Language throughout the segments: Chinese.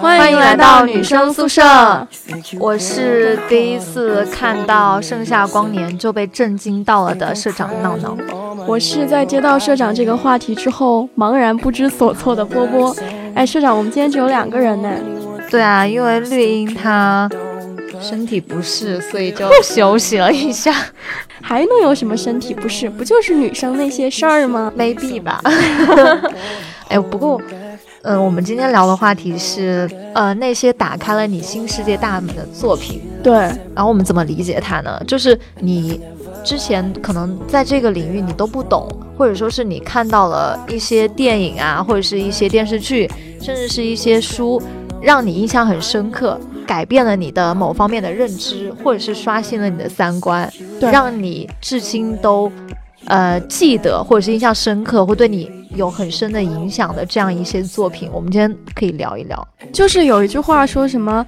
欢迎来到女生宿舍。我是第一次看到《盛夏光年》就被震惊到了的社长闹闹。我是在接到社长这个话题之后茫然不知所措的波波。哎，社长，我们今天只有两个人呢。对啊，因为绿茵她身体不适，所以就休息了一下 还能有什么身体不适？不就是女生那些事儿吗？，maybe 吧。哎，不过，嗯、我们今天聊的话题是，呃，那些打开了你新世界大门的作品。对，然后我们怎么理解它呢？就是你之前可能在这个领域你都不懂，或者说是你看到了一些电影啊，或者是一些电视剧，甚至是一些书，让你印象很深刻，改变了你的某方面的认知，或者是刷新了你的三观，对让你至今都呃记得或者是印象深刻，会对你有很深的影响的这样一些作品，我们今天可以聊一聊。就是有一句话说什么，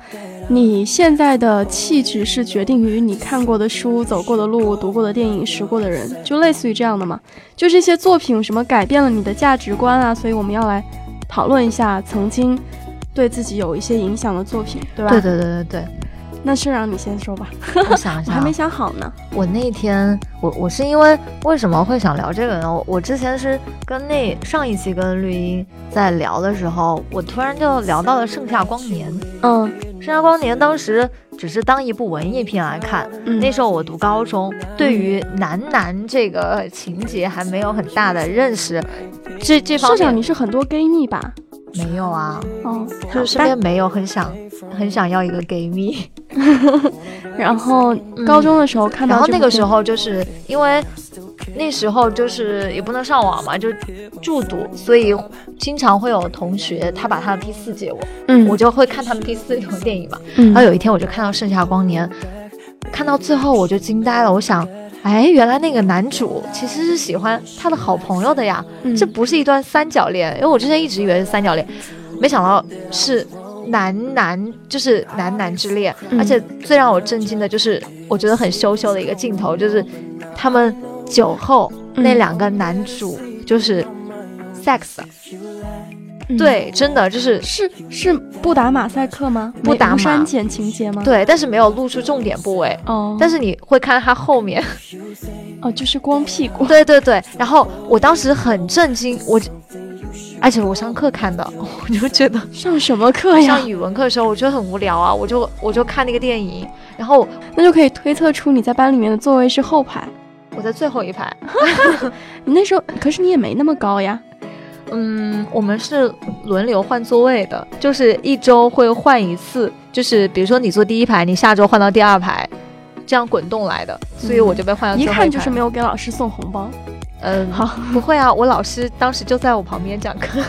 你现在的气质是决定于你看过的书、走过的路、读过的电影、识过的人，就类似于这样的嘛。就这些作品什么改变了你的价值观啊，所以我们要来讨论一下曾经对自己有一些影响的作品，对吧？对对对对对，那社长你先说吧，我想一下 还没想好呢。我那天，我我是因为为什么会想聊这个呢？我我之前是跟那上一期跟绿茵在聊的时候，我突然就聊到了《盛夏光年》。嗯《盛夏光年》当时只是当一部文艺片来看，嗯，那时候我读高中，对于男男这个情节还没有很大的认识，这这方社长面你是很多 gay 蜜吧？没有啊，哦，就是身边没有很想很想要一个 gay 蜜。然后高中的时候看到然后那个时候就是因为那时候就是也不能上网嘛，就住读，所以经常会有同学他把他的 P 四借我，嗯，我就会看他们 P 四有电影嘛。嗯然后有一天我就看到《盛夏光年》，看到最后我就惊呆了，我想。哎，原来那个男主其实是喜欢他的好朋友的呀，嗯。这不是一段三角恋，因为我之前一直以为是三角恋，没想到是男男，就是男男之恋。嗯。而且最让我震惊的就是，我觉得很羞羞的一个镜头，就是他们酒后、嗯。那两个男主就是 sex，、嗯对，真的就是是是不打马赛克吗？不打删减情节吗？，对，但是没有露出重点部位。哦，但是你会看他后面，哦，就是光屁股，对对对，然后我当时很震惊，我，而且我上课看的，我就觉得上什么课呀上？语文课的时候，我觉得很无聊啊，我就我就看那个电影，然后那就可以推测出你在班里面的座位是后排。我在最后一排，你那时候可是你也没那么高呀。嗯，我们是轮流换座位的，就是一周会换一次，就是比如说你坐第一排，你下周换到第二排，这样滚动来的，所以我就被换到一看就是没有给老师送红包。嗯，好，不会啊，我老师当时就在我旁边讲课，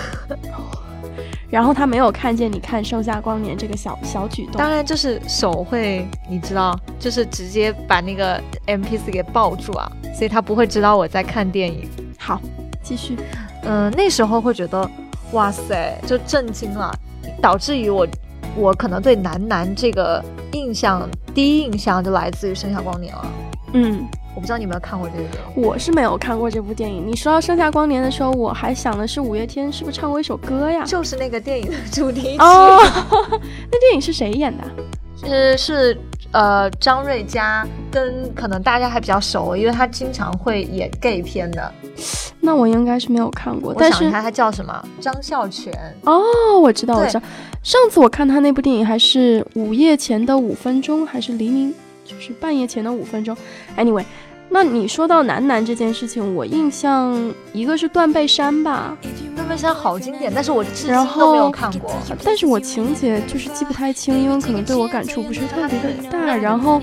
然后他没有看见你看《盛夏光年》这个小小举动。当然就是手会，你知道，就是直接把那个 M P 四给抱住啊，所以他不会知道我在看电影。好，继续。嗯、那时候会觉得，哇塞，就震惊了，导致于我，我可能对男男这个印象，第一印象就来自于《盛夏光年》了。嗯，我不知道你有没有看过这个？我是没有看过这部电影。你说到《盛夏光年》的时候，我还想的是五月天是不是唱过一首歌呀？就是那个电影的主题曲，哦，那电影是谁演的？是是呃张瑞佳跟可能大家还比较熟，因为他经常会演 gay 片的。那我应该是没有看过，但是我想一下，他叫什么？张孝全。哦，我知道，我知道。上次我看他那部电影还是午夜前的五分钟，还是黎明，就是半夜前的五分钟。Anyway，那你说到男男这件事情，我印象一个是断背山吧，断背山好经典，但是我至今都没有看过。但是我情节就是记不太清，因为可能对我感触不是特别的大。然后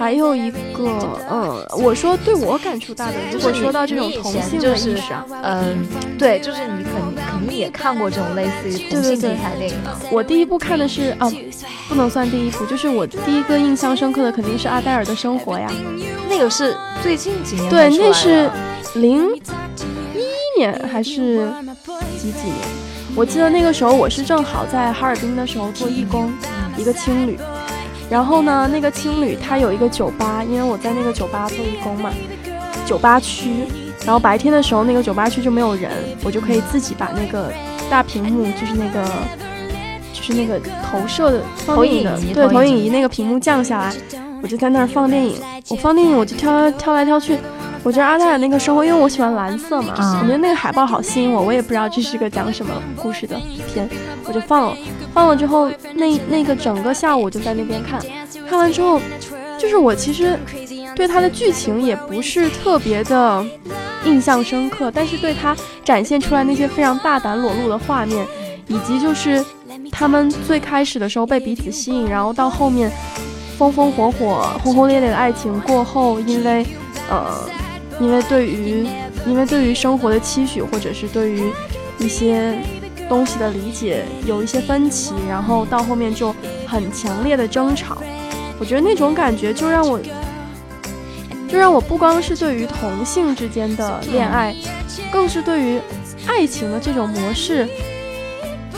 还有一个，嗯，我说对我感触大的，如果说到这种同性的意识啊，嗯，对，就是你肯肯定也看过这种类似于同性题材电影啊。我第一部看的是啊，不能算第一部，就是我第一个印象深刻的肯定是阿黛尔的生活呀。那个是最近几年对那是零一年还是几几年？我记得那个时候我是正好在哈尔滨的时候做义工，一个青旅。然后呢，那个青旅它有一个酒吧，因为我在那个酒吧做义工嘛，酒吧区，然后白天的时候那个酒吧区就没有人，我就可以自己把那个大屏幕，就是那个就是那个投射的投影仪，对，投影仪那个屏幕降下来，我就在那儿放电影。我放电影我就挑挑来挑去。我觉得阿黛尔那个生活，因为我喜欢蓝色嘛，我觉得那个海报好吸引我。我也不知道这是个讲什么故事的片，我就放了。放了之后，那那个整个下午就在那边看。看完之后，就是我其实对它的剧情也不是特别的印象深刻，但是对它展现出来那些非常大胆裸露的画面，以及就是他们最开始的时候被彼此吸引，然后到后面风风火火、轰轰烈烈的爱情过后，因为呃。因为对于，因为对于生活的期许，或者是对于一些东西的理解有一些分歧，然后到后面就很强烈的争吵。我觉得那种感觉就让我，就让我不光是对于同性之间的恋爱，更是对于爱情的这种模式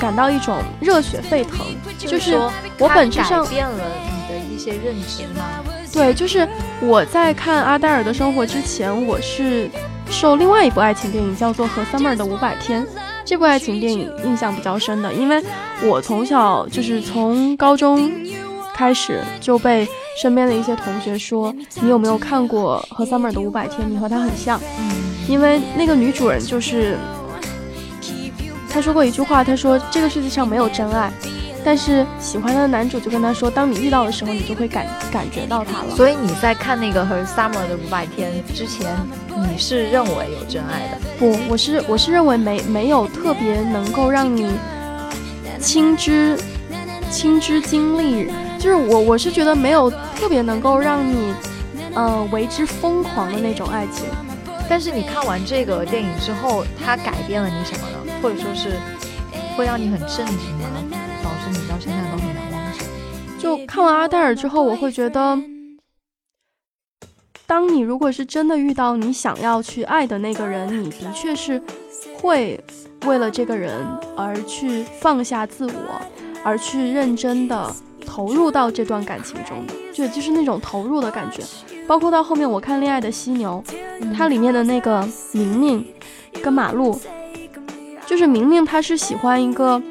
感到一种热血沸腾。就是我本质上改变了你的一些认知吗？对，就是我在看阿黛尔的生活之前，我是受另外一部爱情电影叫做《和 Summer 的五百天》这部爱情电影印象比较深的，因为我从小就是从高中开始就被身边的一些同学说，你有没有看过《和 Summer 的五百天》？你和他很像，因为那个女主人就是她说过一句话，她说这个世界上没有真爱。但是喜欢他的男主就跟他说，当你遇到的时候，你就会感感觉到他了。所以你在看那个和 Summer 的五百天之前，你是认为有真爱的？不，我是我是认为没没有特别能够让你亲知亲知经历，就是我我是觉得没有特别能够让你呃为之疯狂的那种爱情。但是你看完这个电影之后，它改变了你什么呢？或者说是会让你很震惊吗？就看完阿黛尔之后，我会觉得，当你如果是真的遇到你想要去爱的那个人，你的确是会为了这个人而去放下自我，而去认真的投入到这段感情中的，就就是那种投入的感觉。包括到后面我看《恋爱的犀牛》，它里面的那个明明跟马路，就是明明他是喜欢一个。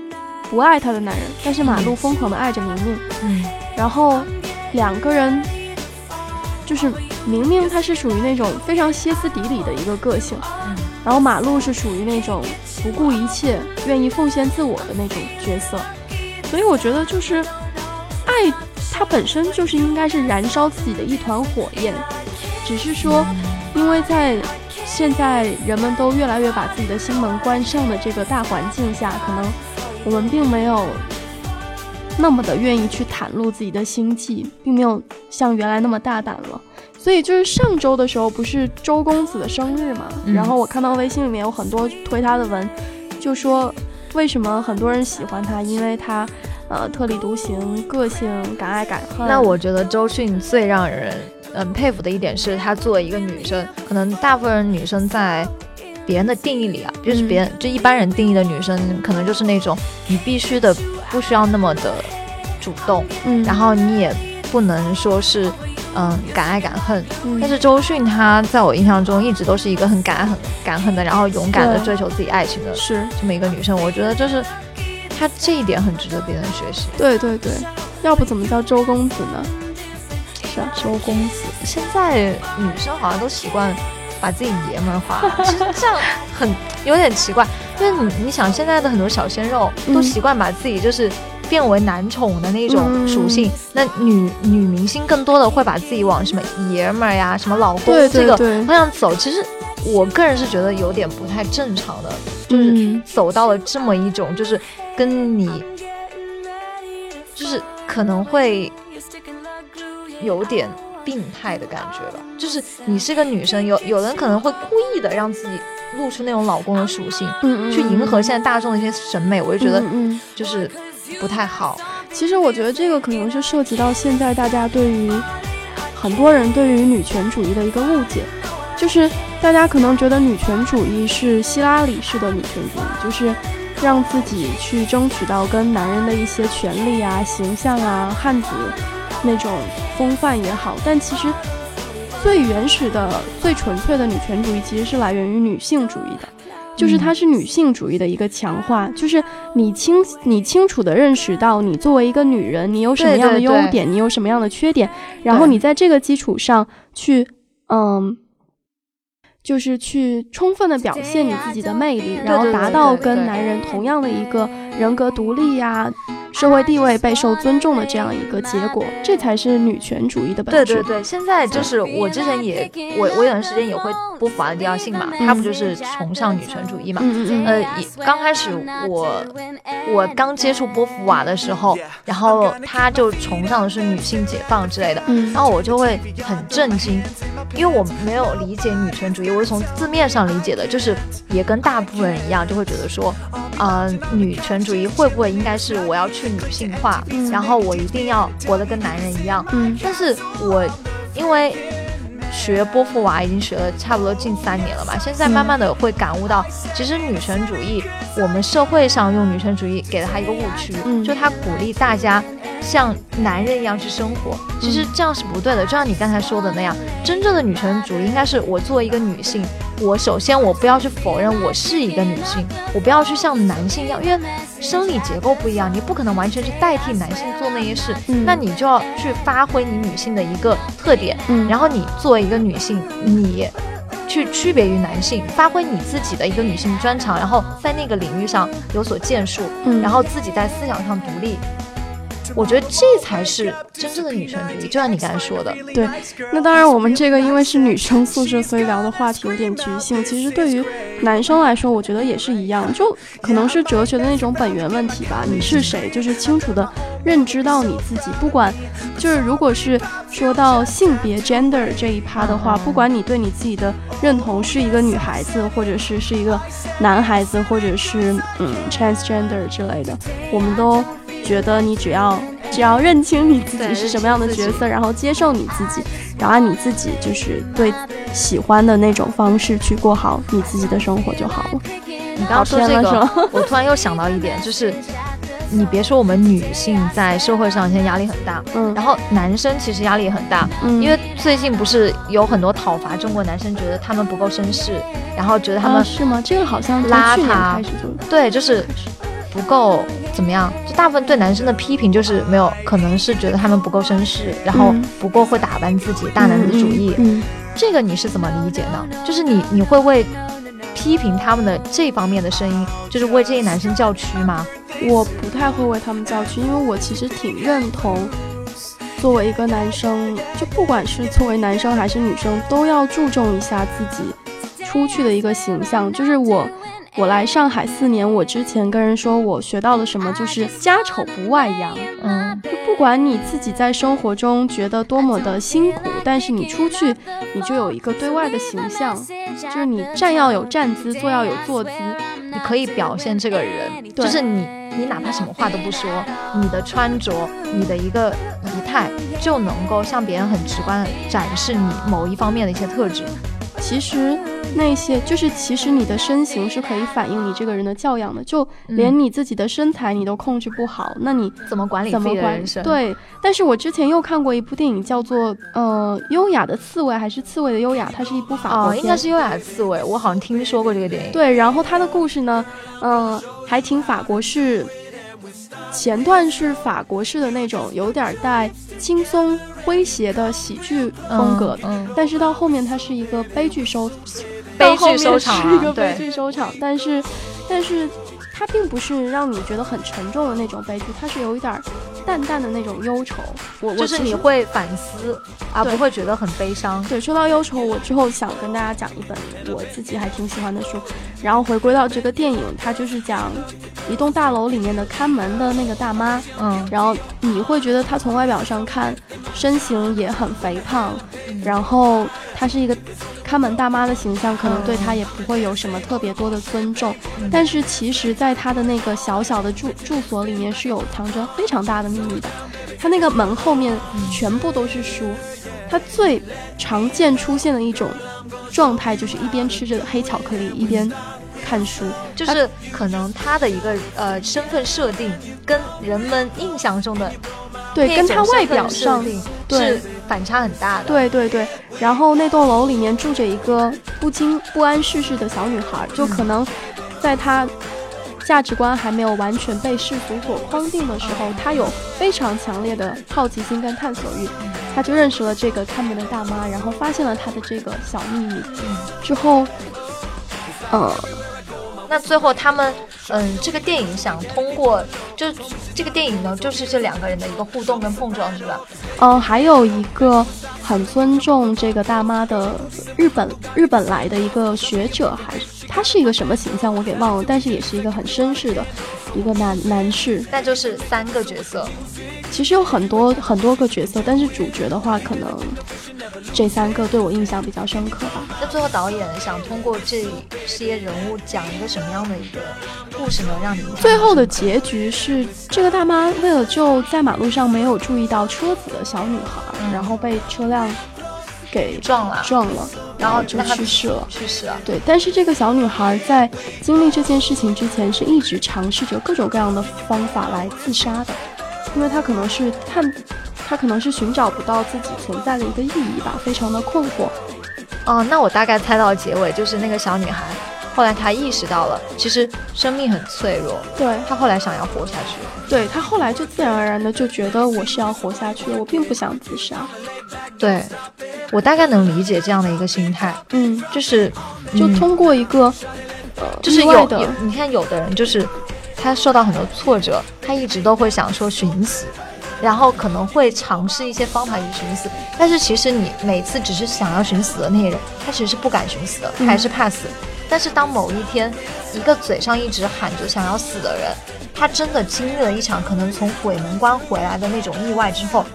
不爱他的男人，但是马路疯狂的爱着明明。嗯，然后两个人就是明明他是属于那种非常歇斯底里的一个个性，然后马路是属于那种不顾一切、愿意奉献自我的那种角色。所以我觉得就是爱，它本身就是应该是燃烧自己的一团火焰，只是说因为在现在人们都越来越把自己的心门关上的这个大环境下，可能。我们并没有那么的愿意去袒露自己的心迹，并没有像原来那么大胆了。所以就是上周的时候，不是周公子的生日嘛？然后我看到微信里面有很多推他的文，就说为什么很多人喜欢他，因为他呃特立独行，个性敢爱敢恨。那我觉得周迅最让人嗯佩服的一点是，她作为一个女生，可能大部分女生在。别人的定义里啊，就是别人就一般人定义的女生，可能就是那种你必须的不需要那么的主动，嗯，然后你也不能说是嗯敢爱敢恨。但是周迅她在我印象中一直都是一个很敢爱很敢恨的，然后勇敢的追求自己爱情的，是这么一个女生。我觉得就是她这一点很值得别人学习。对对对，要不怎么叫周公子呢？是啊，周公子。现在女生好像都习惯。把自己爷们儿化，其实这样很有点奇怪，因为你你想现在的很多小鲜肉都习惯把自己就是变为男宠的那种属性，那女女明星更多的会把自己往什么爷们儿呀、什么老公这个方向走。其实我个人是觉得有点不太正常的，就是走到了这么一种，就是跟你就是可能会有点。病态的感觉了，就是你是个女生，有有人可能会故意的让自己露出那种老公的属性，嗯去迎合现在大众的一些审美，我就觉得，嗯，就是不太好。其实我觉得这个可能是涉及到现在大家对于很多人对于女权主义的一个误解，就是大家可能觉得女权主义是希拉里式的女权主义，就是让自己去争取到跟男人的一些权利啊、形象啊、汉子。那种风范也好，但其实最原始的、最纯粹的女权主义其实是来源于女性主义的，就是它是女性主义的一个强化，就是你清你清楚的认识到你作为一个女人，你有什么样的优点，你有什么样的缺点，然后你在这个基础上去，嗯。就是去充分的表现你自己的魅力，然后达到跟男人同样的一个人格独立呀。社会地位备受尊重的这样一个结果，这才是女权主义的本质。对对对，现在就是我之前也，我我有段时间也会播《法的第二性》嘛，他不就是崇尚女权主义嘛？嗯嗯呃，刚开始我我刚接触波伏娃的时候，然后他就崇尚的是女性解放之类的，然后我就会很震惊，因为我没有理解女权主义，我是从字面上理解的，就是也跟大部分人一样，就会觉得说，啊，女权主义会不会应该是我要去。去女性化，然后我一定要活得跟男人一样。嗯，但是我因为学波伏娃已经学了差不多近三年了嘛，现在慢慢的会感悟到，其实女权主义，我们社会上用女权主义给了她一个误区，就她鼓励大家像男人一样去生活，其实这样是不对的。就像你刚才说的那样，真正的女权主义应该是我作为一个女性。我首先我不要去否认我是一个女性，我不要去像男性一样，因为生理结构不一样，你不可能完全去代替男性做那些事，那你就要去发挥你女性的一个特点，然后你作为一个女性，你去区别于男性，发挥你自己的一个女性专长，然后在那个领域上有所建树，然后自己在思想上独立。我觉得这才是真正的女权主义，就像你刚才说的。对，那当然，我们这个因为是女生宿舍，所以聊的话题有点局限。其实对于男生来说，我觉得也是一样，就可能是哲学的那种本源问题吧。你是谁，就是清楚的认知到你自己。不管就是如果是说到性别 gender 这一趴的话，不管你对你自己的认同是一个女孩子，或者是是一个男孩子，或者是嗯 transgender 之类的，我们都。觉得你只要只要认清你自己是什么样的角色，然后接受你自己，然后按你自己就是对喜欢的那种方式去过好你自己的生活就好了。你刚刚说这个，我突然又想到一点，就是你别说我们女性在社会上现在压力很大，嗯，然后男生其实压力也很大，嗯，因为最近不是有很多讨伐中国男生，觉得他们不够绅士，然后觉得他们是吗？这个好像邋遢，对，就是不够。怎么样？就大部分对男生的批评就是没有，可能是觉得他们不够绅士，然后不够会打扮自己，大男子主义。嗯，这个你是怎么理解呢？就是你你会为批评他们的这方面的声音，就是为这些男生叫屈吗？我不太会为他们叫屈，因为我其实挺认同，作为一个男生，就不管是作为男生还是女生，都要注重一下自己出去的一个形象。就是我。我来上海四年，我之前跟人说我学到了什么，就是家丑不外扬。嗯，不管你自己在生活中觉得多么的辛苦，但是你出去，你就有一个对外的形象，就是你站要有站姿，坐要有坐姿，你可以表现这个人，就是你，你哪怕什么话都不说，你的穿着，你的一个仪态，就能够向别人很直观的展示你某一方面的一些特质。其实。那些就是，其实你的身形是可以反映你这个人的教养的，就连你自己的身材你都控制不好，那你怎么管理怎么管？对，但是我之前又看过一部电影，叫做呃《优雅的刺猬》，还是《刺猬的优雅》，它是一部法国片，应该是《优雅的刺猬》，我好像听说过这个电影。对，然后它的故事呢，嗯，还挺法国式，前段是法国式的那种，有点带轻松诙谐的喜剧风格，嗯，但是到后面它是一个悲剧收。悲剧收场是一个悲剧收场，但是，但是它并不是让你觉得很沉重的那种悲剧，它是有一点淡淡的那种忧愁。我就是你会反思，而不会觉得很悲伤。对，说到忧愁，我之后想跟大家讲一本我自己还挺喜欢的书。然后回归到这个电影，它就是讲一栋大楼里面的看门的那个大妈。嗯，然后你会觉得她从外表上看，身形也很肥胖，然后她是一个。看门大妈的形象可能对她也不会有什么特别多的尊重，但是其实，在她的那个小小的住住所里面是有藏着非常大的秘密的。他那个门后面全部都是书，他最常见出现的一种状态就是一边吃着黑巧克力一边看书，就是可能他的一个呃身份设定跟人们印象中的对跟他外表上是。反差很大的。对对对，然后那栋楼里面住着一个不经不谙世事的小女孩，就可能在她价值观还没有完全被世俗所框定的时候，他有非常强烈的好奇心跟探索欲，他就认识了这个看门的大妈，然后发现了他的这个小秘密，之后，呃，那最后他们，嗯，这个电影想通过，就这个电影呢，就是这两个人的一个互动跟碰撞，是吧？嗯，还有一个很尊重这个大妈的日本日本来的一个学者，还是他是一个什么形象我给忘了，但是也是一个很绅士的一个男男士。那就是三个角色，其实有很多很多个角色，但是主角的话，可能这三个对我印象比较深刻吧。那最后导演想通过这些人物讲一个什么样的一个故事呢？让你们最后的结局是，这个大妈为了救在马路上没有注意到车子的小女孩，嗯然后被车辆给撞了撞了，然后就去世了。去世了。对，但是这个小女孩在经历这件事情之前，是一直尝试着各种各样的方法来自杀的，因为她可能是看，她可能是寻找不到自己存在的一个意义吧，非常的困惑。哦，那我大概猜到结尾，就是那个小女孩，后来他意识到了，其实生命很脆弱，对，他后来想要活下去。对他后来就自然而然的就觉得我是要活下去的，我并不想自杀。对，我大概能理解这样的一个心态，嗯，就是嗯就通过一个，呃，就是有有，你看有的人就是他受到很多挫折，他一直都会想说寻死，然后可能会尝试一些方法去寻死，但是其实你每次只是想要寻死的那些人，他其实是不敢寻死的，他还是怕死。但是当某一天，一个嘴上一直喊着想要死的人，他真的经历了一场可能从鬼门关回来的那种意外之后，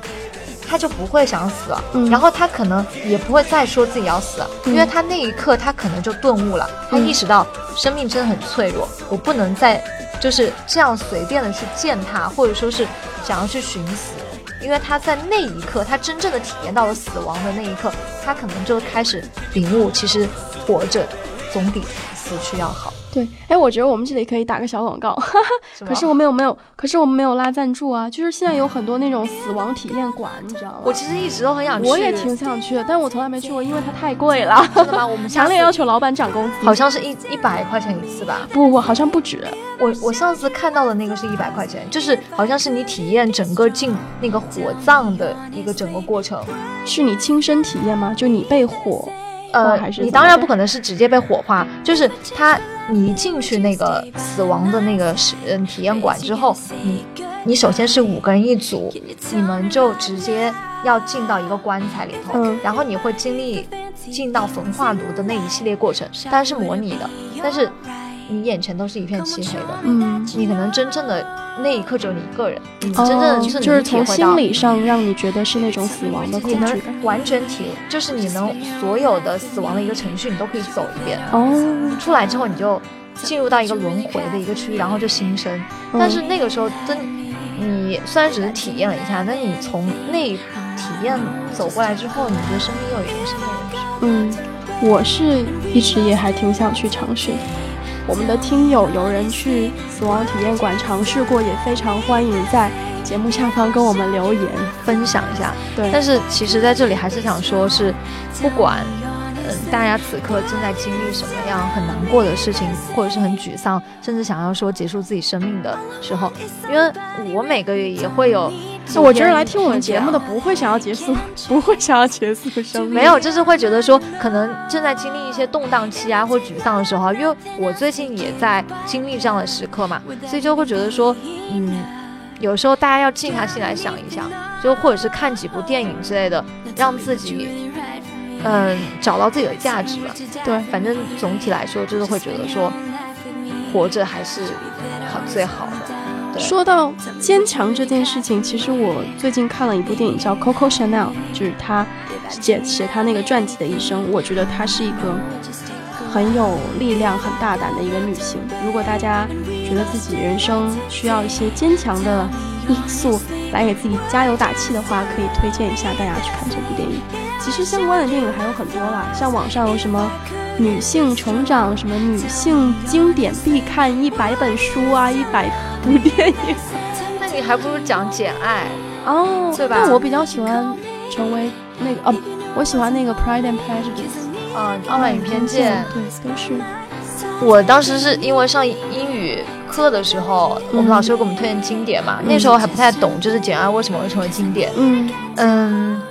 他就不会想死了，嗯。然后他可能也不会再说自己要死了，嗯。因为他那一刻他可能就顿悟了，他意识到生命真的很脆弱，我不能再就是这样随便的去践踏，或者说是想要去寻死，因为他在那一刻，他真正的体验到了死亡的那一刻，他可能就开始领悟，其实活着总比死去要好。对，哎，我觉得我们这里可以打个小广告，可是我们有没有？可是我们没有拉赞助啊。就是现在有很多那种死亡体验馆，你知道吗？我其实一直都很想去，我也挺想去的，但是我从来没去过，因为它太贵了。真的吗？我们 强烈要求老板涨工资。好像是一一百块钱一次吧。不不，好像不止。我我上次看到的那个是一百块钱，就是好像是你体验整个进那个火葬的一个整个过程。是你亲身体验吗？就你被火？呃还，是你当然不可能是直接被火化，就是他你一进去那个死亡的那个是嗯体验馆之后，你你首先是五个人一组，你们就直接要进到一个棺材里头，嗯然后你会经历进到焚化炉的那一系列过程，当然是模拟的，但是你眼前都是一片漆黑的，嗯，你可能真正的那一刻只有你一个人，你哦，真正的是就是从能体会到心理上让你觉得是那种死亡的恐你能惧感。完全体，就是你能所有的死亡的一个程序，你都可以走一遍。哦，出来之后，你就进入到一个轮回的一个区域，然后就新生。嗯但是那个时候，真你虽然只是体验了一下，但你从那体验走过来之后，你对生命又有一个新的认识。嗯，我是一直也还挺想去尝试的。我们的听友有人去死亡体验馆尝试过，也非常欢迎在节目下方跟我们留言。分享一下，对，但是其实在这里还是想说是，不管嗯大家此刻正在经历什么样很难过的事情，或者是很沮丧，甚至想要说结束自己生命的时候，因为我每个月也会有我觉得来听我们节目的不会想要结束，不会想要结束生命。没有，就是会觉得说，可能正在经历一些动荡期啊，或沮丧的时候啊，因为我最近也在经历这样的时刻嘛，所以就会觉得说，嗯，有时候大家要静下心来想一想，就或者是看几部电影之类的，让自己，嗯，找到自己的价值吧。对，反正总体来说，就是会觉得说，活着还是好最好的。对说到坚强这件事情，其实我最近看了一部电影叫《Coco Chanel》，就是她写写她那个传记的一生。我觉得她是一个很有力量、很大胆的一个女性。如果大家觉得自己人生需要一些坚强的因素来给自己加油打气的话，可以推荐一下大家去看这部电影。其实相关的电影还有很多啦，像网上有什么女性成长、什么女性经典必看一百本书啊，一百部电影。那你还不如讲《简爱》。哦，对吧但我比较喜欢成为那个哦，我喜欢那个 Pride and Prejudice。啊，傲慢与偏见，对，都是。我当时是因为上英语课的时候，我们老师给我们推荐经典嘛，那时候还不太懂，就是《简爱》为什么会成为经典。嗯嗯，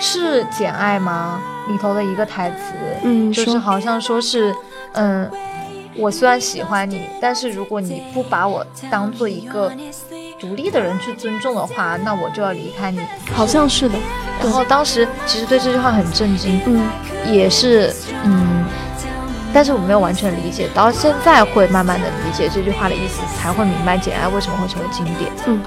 是《简爱》吗？里头的一个台词，嗯，就是好像说是，嗯，我虽然喜欢你，但是如果你不把我当做一个独立的人去尊重的话，那我就要离开你。好像是的。然后当时其实对这句话很震惊，嗯，也是，嗯，但是我没有完全理解，到现在会慢慢的理解这句话的意思，才会明白《简爱》为什么会成为经典。嗯，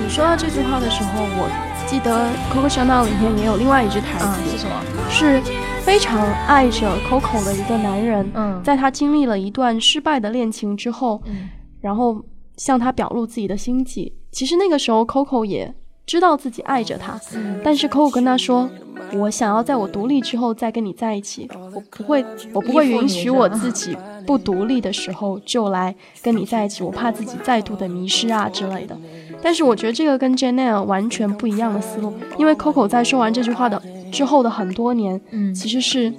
你说到这句话的时候，我记得 Coco Chanel 里面也有另外一句台词，是什么？是非常爱着 Coco 的一个男人，嗯，在他经历了一段失败的恋情之后，嗯，然后向他表露自己的心迹。其实那个时候 Coco 也。知道自己爱着他，但是 Coco 跟他说：“我想要在我独立之后再跟你在一起，我不会，我不会允许我自己不独立的时候就来跟你在一起，我怕自己再度的迷失啊之类的。”但是我觉得这个跟 Janelle 完全不一样的思路，因为 Coco 在说完这句话的之后的很多年，嗯，其实是。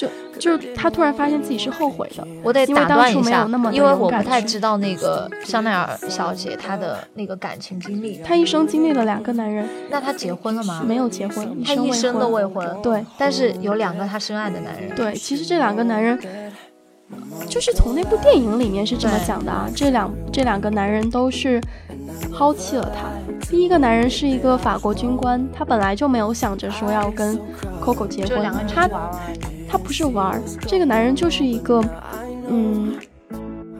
就就是他突然发现自己是后悔的，我得打断一下，因为我不太知道那个香奈儿小姐她的那个感情经历。她一生经历了两个男人，那她结婚了吗？没有结婚，她一生都未婚。对，但是有两个她深爱的男人。对，其实这两个男人，就是从那部电影里面是这么讲的啊，这两这两个男人都是抛弃了她。第一个男人是一个法国军官，他本来就没有想着说要跟 Coco 结婚，他。他不是玩儿，这个男人就是一个，嗯，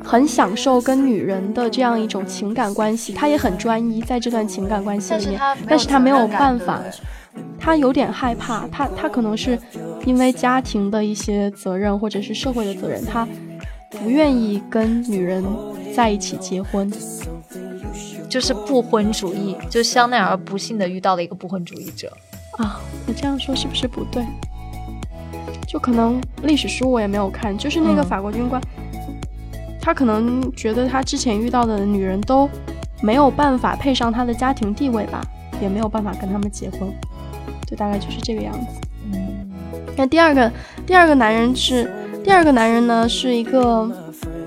很享受跟女人的这样一种情感关系，他也很专一在这段情感关系里面，但是他没有办法，他有点害怕，他他可能是因为家庭的一些责任或者是社会的责任，他不愿意跟女人在一起结婚，就是不婚主义，就香奈儿不幸的遇到了一个不婚主义者。啊，我这样说是不是不对？就可能历史书我也没有看，就是那个法国军官，他可能觉得他之前遇到的女人都没有办法配上他的家庭地位吧，也没有办法跟他们结婚，就大概就是这个样子。嗯，那第二个第二个男人是第二个男人呢，是一个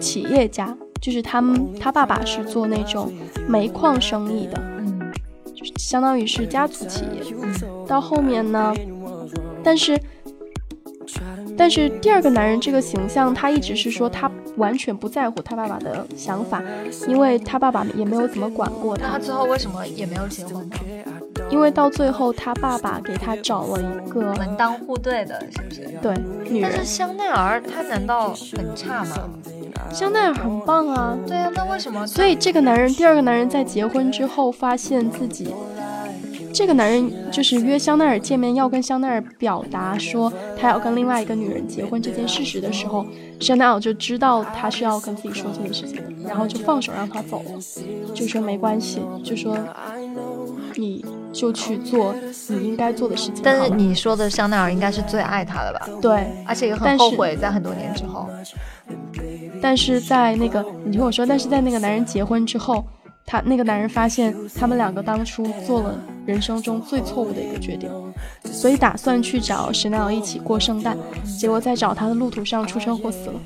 企业家，就是他们他爸爸是做那种煤矿生意的，嗯，就是相当于是家族企业。到后面呢，但是。但是第二个男人这个形象，他一直是说他完全不在乎他爸爸的想法，因为他爸爸也没有怎么管过他。那他最后为什么也没有结婚呢？因为到最后他爸爸给他找了一个门当户对的，是不是？对，女人。但是香奈儿他难道很差吗？香奈儿很棒啊。对啊，那为什么？所以这个男人，第二个男人在结婚之后发现自己。这个男人就是约香奈儿见面，要跟香奈儿表达说他要跟另外一个女人结婚这件事实的时候，香奈儿就知道他是要跟自己说这件事情，然后就放手让他走了，就说没关系，就说你就去做你应该做的事情。但是你说的香奈儿应该是最爱他的吧？对，而且也很后悔在很多年之后。但是在那个你听我说，但是在那个男人结婚之后。他那个男人发现他们两个当初做了人生中最错误的一个决定，所以打算去找 Chanel 一起过圣诞，结果在找他的路途上出车祸死了。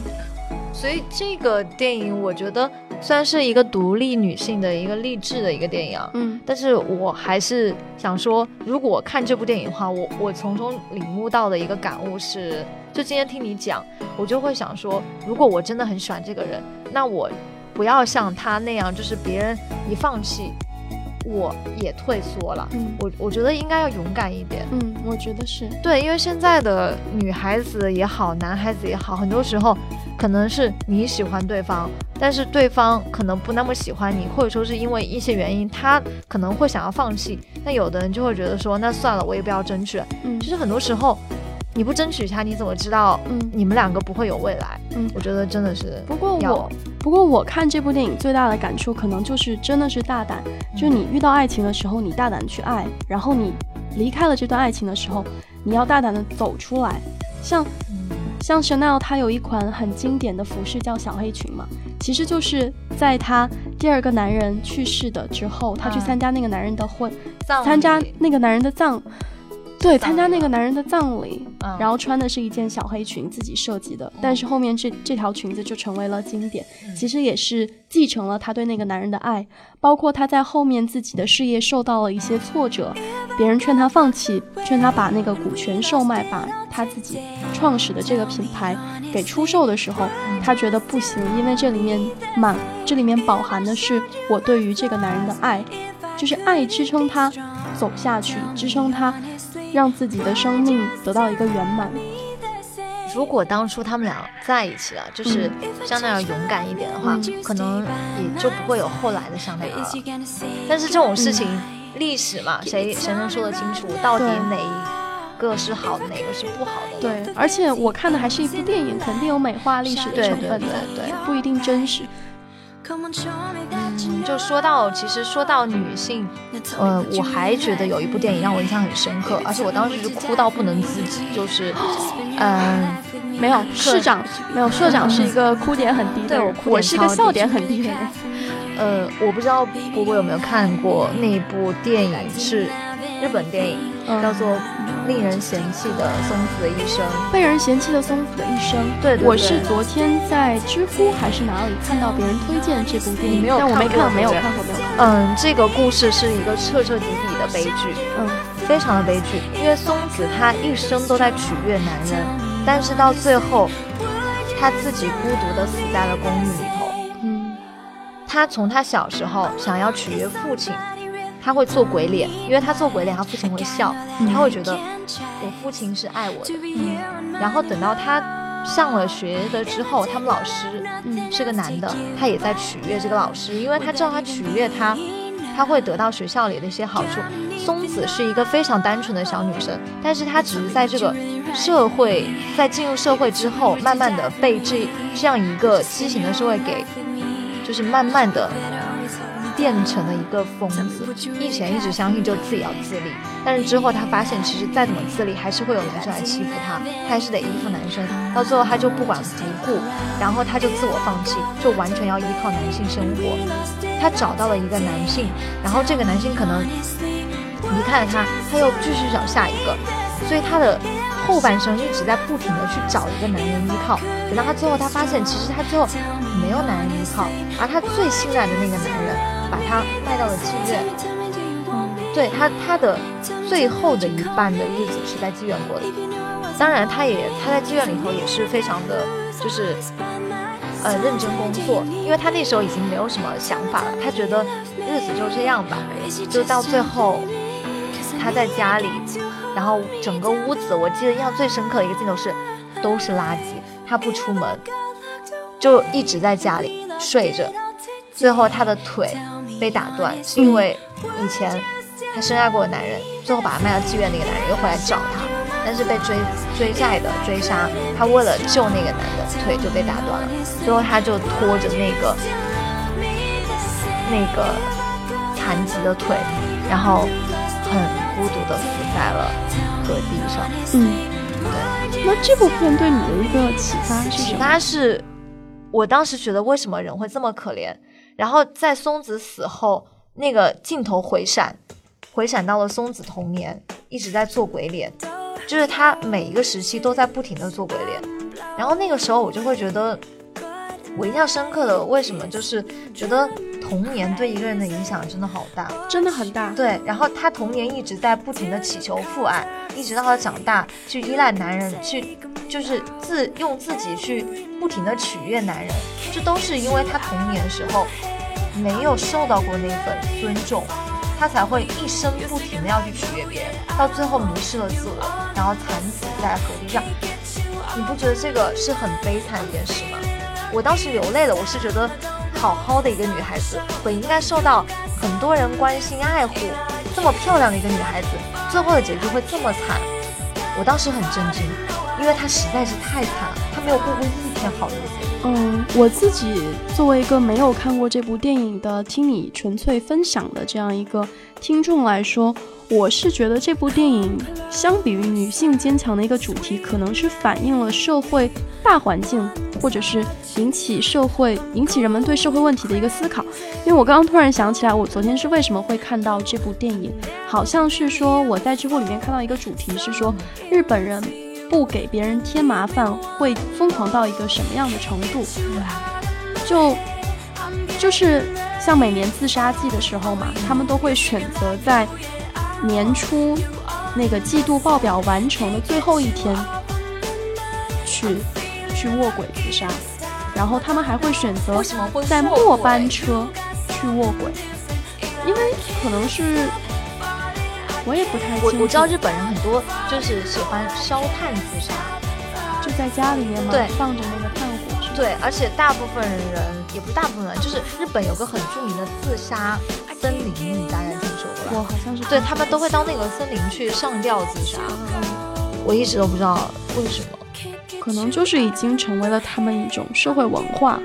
所以这个电影我觉得虽然是一个独立女性的一个励志的一个电影，嗯，但是我还是想说，如果看这部电影的话，我我从中领悟到的一个感悟是，就今天听你讲，我就会想说，如果我真的很喜欢这个人，那我。不要像他那样，就是别人一放弃，我也退缩了。嗯，我我觉得应该要勇敢一点。嗯，我觉得是对，因为现在的女孩子也好，男孩子也好，很多时候可能是你喜欢对方，但是对方可能不那么喜欢你，或者说是因为一些原因，他可能会想要放弃。那有的人就会觉得说，那算了，我也不要争取。嗯，其实很多时候。你不争取一下，你怎么知道？嗯，你们两个不会有未来。嗯，我觉得真的是。不过我，不过我看这部电影最大的感触，可能就是真的是大胆。就你遇到爱情的时候，你大胆去爱；然后你离开了这段爱情的时候，你要大胆的走出来。像，像 Chanel，它有一款很经典的服饰叫小黑裙嘛，其实就是在她第二个男人去世的之后，她去参加那个男人的婚，葬参加那个男人的葬，对，参加那个男人的葬礼，嗯。然后穿的是一件小黑裙，自己设计的，但是后面这这条裙子就成为了经典，嗯。其实也是继承了他对那个男人的爱，包括他在后面自己的事业受到了一些挫折，别人劝他放弃，劝他把那个股权售卖，把他自己创始的这个品牌给出售的时候，他觉得不行，因为这里面满这里面饱含的是我对于这个男人的爱，就是爱支撑他走下去，支撑他让自己的生命得到一个圆满。如果当初他们俩在一起了，就是香奈儿勇敢一点的话，嗯可能也就不会有后来的香奈儿了。但是这种事情，历史嘛，谁谁能说得清楚到底哪一个是好的，哪个是不好的？对，而且我看的还是一部电影，肯定有美化历史的成分的，对对不一定真实。嗯，就说到，其实说到女性，呃，我还觉得有一部电影让我印象很深刻，而且我当时是哭到不能自己，就是，嗯、没有社长，没有社长是一个哭点很低的人，对我哭点我是一个笑点很低的人。呃，我不知道波波有没有看过那部电影，是日本电影，嗯叫做《令人嫌弃的松子的一生》。被人嫌弃的松子的一生，对对对我是昨天在知乎还是哪里看到别人推荐这部电影，没有但我没看，没有看过，没有看过。嗯，这个故事是一个彻彻底底的悲剧，嗯非常的悲剧。因为松子她一生都在取悦男人，但是到最后，她自己孤独的死在了公寓里头。嗯她从她小时候想要取悦父亲，他会做鬼脸，因为他做鬼脸，他父亲会笑，他会觉得我父亲是爱我的。然后等到他上了学的之后，他们老师嗯是个男的，他也在取悦这个老师，因为他知道他取悦他，他会得到学校里的一些好处。松子是一个非常单纯的小女生，但是她只是在这个社会，在进入社会之后，慢慢的被这这样一个畸形的社会给，就是慢慢的变成了一个疯子。以前一直相信就自己要自立，但是之后她发现，其实再怎么自立，还是会有男生来欺负她，她还是得依附男生。到最后，她就不管不顾，然后她就自我放弃，就完全要依靠男性生活。她找到了一个男性，然后这个男性可能离开了她，她又继续找下一个，所以她的后半生一直在不停的去找一个男人依靠。等到她最后，她发现其实她最后没有男人依靠，而她最信赖的那个男人把他卖到了妓院。嗯对他他的最后的一半的日子是在妓院过的。当然，他也他在妓院里头也是非常的，就是呃认真工作，因为他那时候已经没有什么想法了，他觉得日子就这样吧，就到最后他在家里，然后整个屋子，我记得印象最深刻的一个镜头是都是垃圾，他不出门，就一直在家里睡着，最后他的腿被打断，是因为以前她深爱过的男人，最后把她卖到妓院那个男人又回来找她，但是被追追债的追杀，她为了救那个男的，腿就被打断了，最后她就拖着那个那个残疾的腿，然后很孤独的死在了戈壁上。嗯，那这部片对你的一个启发是启什么？发是，我当时觉得为什么人会这么可怜，然后在松子死后，那个镜头回闪，回闪到了松子童年，一直在做鬼脸，就是他每一个时期都在不停的做鬼脸，然后那个时候我就会觉得，我印象深刻的为什么？就是觉得童年对一个人的影响真的好大，真的很大。对，然后他童年一直在不停的祈求父爱，一直到他长大去依赖男人，去就是自用自己去不停的取悦男人，这都是因为他童年的时候没有受到过那份尊重，他才会一生不停的要去取悦别人，到最后迷失了自我，然后惨死在河堤上。你不觉得这个是很悲惨的一件事吗？我当时流泪了，我是觉得好好的一个女孩子，本应该受到很多人关心爱护，这么漂亮的一个女孩子，最后的结局会这么惨，我当时很震惊，因为他实在是太惨了，他没有过过一天好日子。嗯，我自己作为一个没有看过这部电影的，听你纯粹分享的这样一个听众来说，我是觉得这部电影相比于女性坚强的一个主题，可能是反映了社会大环境，或者是引起社会引起人们对社会问题的一个思考。因为我刚刚突然想起来，我昨天是为什么会看到这部电影，好像是说我在知乎里面看到一个主题是说日本人。不给别人添麻烦，会疯狂到一个什么样的程度？就就是像每年自杀季的时候嘛，他们都会选择在年初那个季度报表完成的最后一天去去卧轨自杀，然后他们还会选择在末班车去卧轨，因为可能是。我也不太我我知道日本人很多就是喜欢烧炭自杀，就在家里面嘛，对，放着那个炭火。对，而且大部分人也不大部分人，就是日本有个很著名的自杀森林，你大概听说过吧？我好像是。对他们都会到那个森林去上吊自杀，我一直都不知道为什么，可能就是已经成为了他们一种社会文化，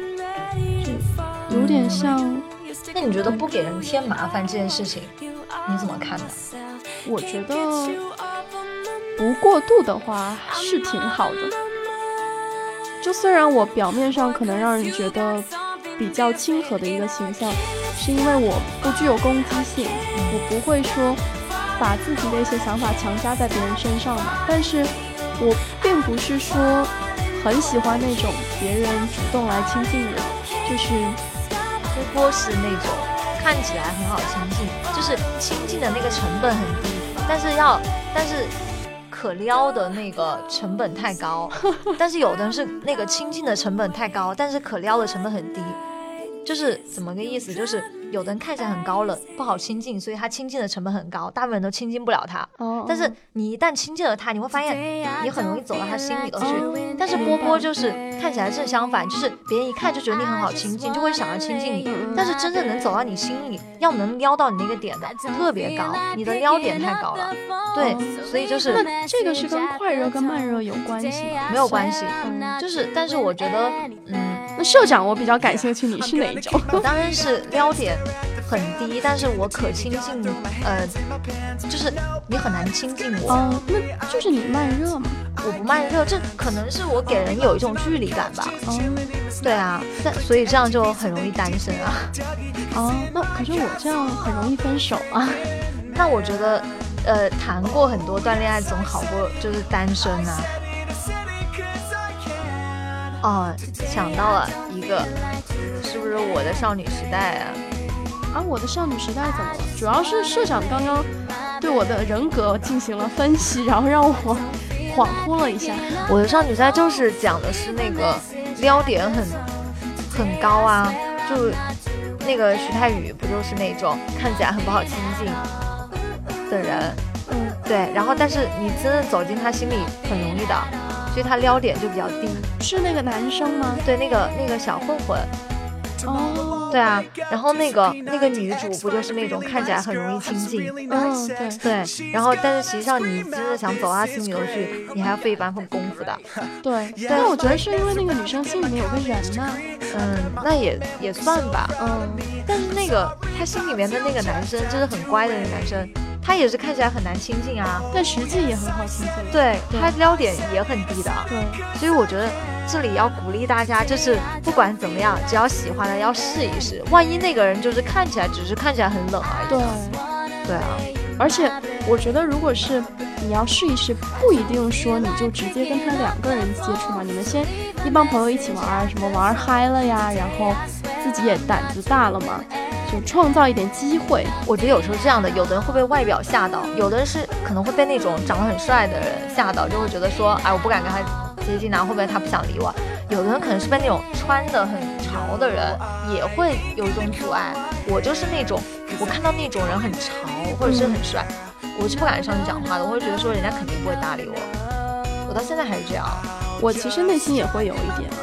就有点像。那你觉得不给人添麻烦这件事情，你怎么看呢？我觉得不过度的话是挺好的。就虽然我表面上可能让人觉得比较亲和的一个形象，是因为我不具有攻击性，我不会说把自己的一些想法强加在别人身上嘛。但是我并不是说很喜欢那种别人主动来亲近我，就是波波是那种。看起来很好亲近，就是亲近的那个成本很低，但是要，但是可撩的那个成本太高，但是有的人是那个亲近的成本太高，但是可撩的成本很低，就是怎么个意思？就是。有的人看起来很高冷，不好亲近，所以他亲近的成本很高，大部分人都亲近不了他。哦。但是你一旦亲近了他，你会发现你很容易走到他心里头去。但是波波就是看起来正相反，就是别人一看就觉得你很好亲近，就会想要亲近你。但是真正能走到你心里，要能撩到你那个点的特别高，你的撩点太高了。对，所以就是这个是跟快热跟慢热有关系吗？没有关系，就是，但是我觉得，嗯。那社长，我比较感兴趣，你是哪一种？我当然是撩点很低，但是我可亲近，呃，就是你很难亲近我。哦，那就是你慢热嘛？我不慢热，这可能是我给人有一种距离感吧。哦，对啊，但所以这样就很容易单身啊。哦，那可是我这样很容易分手啊。那我觉得，呃，谈过很多段恋爱总好过就是单身啊。哦，想到了一个，是不是我的少女时代啊？啊，我的少女时代怎么了？主要是社长刚刚对我的人格进行了分析，然后让我恍惚了一下。我的少女时代就是讲的是那个撩点很很高啊，就那个徐太宇不就是那种看起来很不好亲近的人？嗯，对。然后，但是你真的走进他心里很容易的。所以他撩点就比较低，是那个男生吗？对，那个那个小混混。哦，对啊，然后那个那个女主不就是那种看起来很容易亲近？嗯，对对。然后，但是实际上你真的想走到他心里头去，你还要费一番功夫的。对，但我觉得是因为那个女生心里面有个人呢。嗯，那也也算吧。嗯，但是那个她心里面的那个男生就是很乖的那个男生。他也是看起来很难亲近啊，但实际也很好亲近。对他撩点也很低的。对，所以我觉得这里要鼓励大家，就是不管怎么样，只要喜欢的要试一试。万一那个人就是看起来只是看起来很冷而已。对，对啊。而且我觉得，如果是你要试一试，不一定说你就直接跟他两个人接触嘛。你们先一帮朋友一起玩，什么玩嗨了呀，然后自己也胆子大了嘛。就创造一点机会，我觉得有时候这样的，有的人会被外表吓到，有的人是可能会被那种长得很帅的人吓到，就会觉得说，哎，我不敢跟他接近啊，会不会他不想理我？有的人可能是被那种穿的很潮的人也会有一种阻碍。我就是那种，我看到那种人很潮或者是很帅，我是不敢上去讲话的，我会觉得说人家肯定不会搭理我。我到现在还是这样，我其实内心也会有一点啊，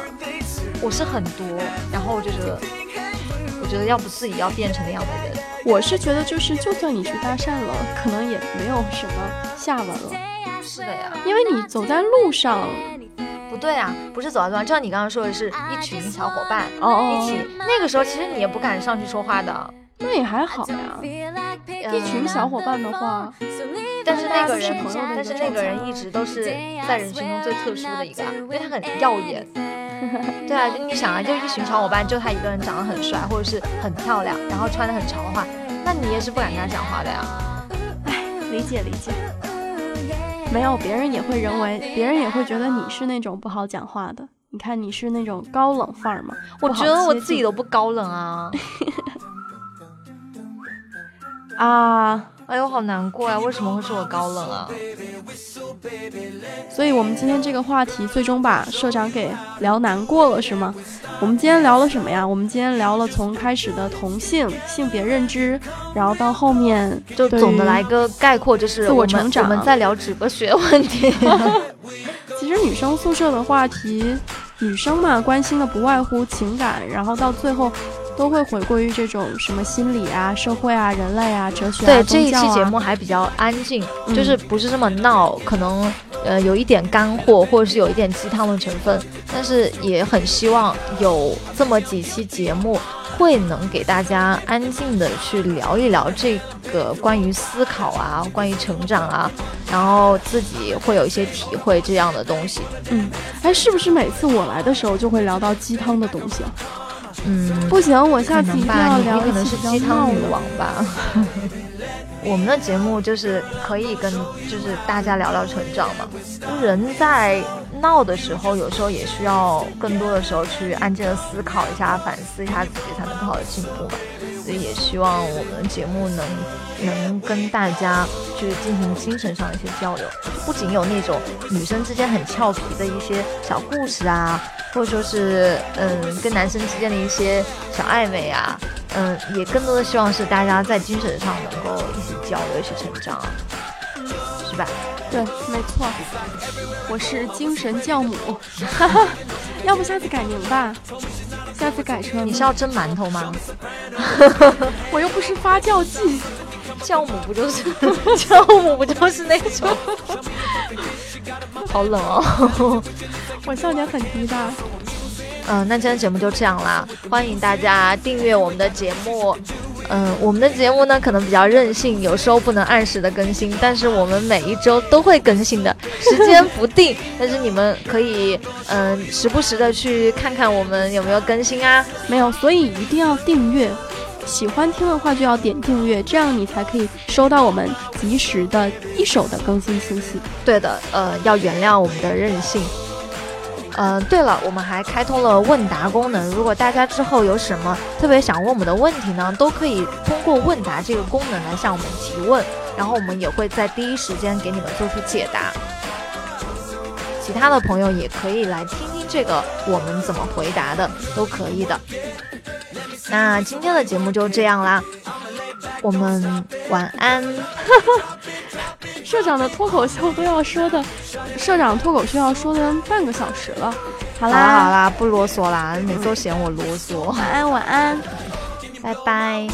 我是很多，然后我就觉得。觉得要不自己要变成那样的人，我是觉得就是，就算你去搭讪了，可能也没有什么下文了。是的呀，因为你走在路上，不对啊，不是走在路上，就像你刚刚说的是一群小伙伴哦哦一起，那个时候其实你也不敢上去说话的，那也还好呀。一群小伙伴的话，但是那个人是朋友的，但是那个人一直都是在人群中最特殊的一个啊，因为他很耀眼。对啊，就你想啊，就一群小伙伴，就他一个人长得很帅，或者是很漂亮，然后穿的很潮的话，那你也是不敢跟他讲话的呀。哎理解理解。没有，别人也会认为，别人也会觉得你是那种不好讲话的。你看你是那种高冷范儿吗，我觉得我自己都不高冷啊。啊。哎呦，好难过呀！为什么会是我高冷啊？所以我们今天这个话题最终把社长给聊难过了，是吗？我们今天聊了什么呀？我们今天聊了从开始的同性性别认知，然后到后面就总的来个概括，就是自我们成长我们在聊直播学问题。其实女生宿舍的话题，女生嘛关心的不外乎情感，然后到最后都会回归于这种什么心理啊、社会啊、人类啊、哲学啊、对，这一期节目还比较安静，嗯就是不是这么闹，可能呃有一点干货，或者是有一点鸡汤的成分，但是也很希望有这么几期节目。会能给大家安静的去聊一聊这个关于思考啊，关于成长啊，然后自己会有一些体会这样的东西。嗯，哎，是不是每次我来的时候就会聊到鸡汤的东西啊？嗯，不行，我下次一定要聊你可能是鸡汤女王吧。我们的节目就是可以跟就是大家聊聊成长嘛。人在闹的时候，有时候也需要更多的时候去安静的思考一下、反思一下自己，才能更好的进步嘛。所以也希望我们的节目能能跟大家去进行精神上的一些交流，不仅有那种女生之间很俏皮的一些小故事啊，或者说是嗯跟男生之间的一些小暧昧啊，嗯，也更多的希望是大家在精神上能够一起交流、一起成长，是吧？对，没错，我是精神教母，哈哈，要不下次改名吧？下次改成你是要蒸馒头吗？我又不是发酵剂，酵母不就是 酵母不就是那种？好冷哦。我笑点很低的。嗯，那今天节目就这样啦，欢迎大家订阅我们的节目。嗯，我们的节目呢可能比较任性，有时候不能按时的更新，但是我们每一周都会更新的，时间不定，但是你们可以嗯时不时的去看看我们有没有更新啊。没有，所以一定要订阅。喜欢听的话就要点订阅，这样你才可以收到我们及时的一手的更新信息。对的，呃，要原谅我们的任性。呃，对了，我们还开通了问答功能，如果大家之后有什么特别想问我们的问题呢，都可以通过问答这个功能来向我们提问，然后我们也会在第一时间给你们做出解答。其他的朋友也可以来听听这个我们怎么回答的，都可以的。那今天的节目就这样啦，我们晚安。社长的脱口秀都要说的，社长脱口秀要说的半个小时了。好啦，好啦，不啰嗦啦，每次都嫌我啰嗦，晚安晚安。拜拜。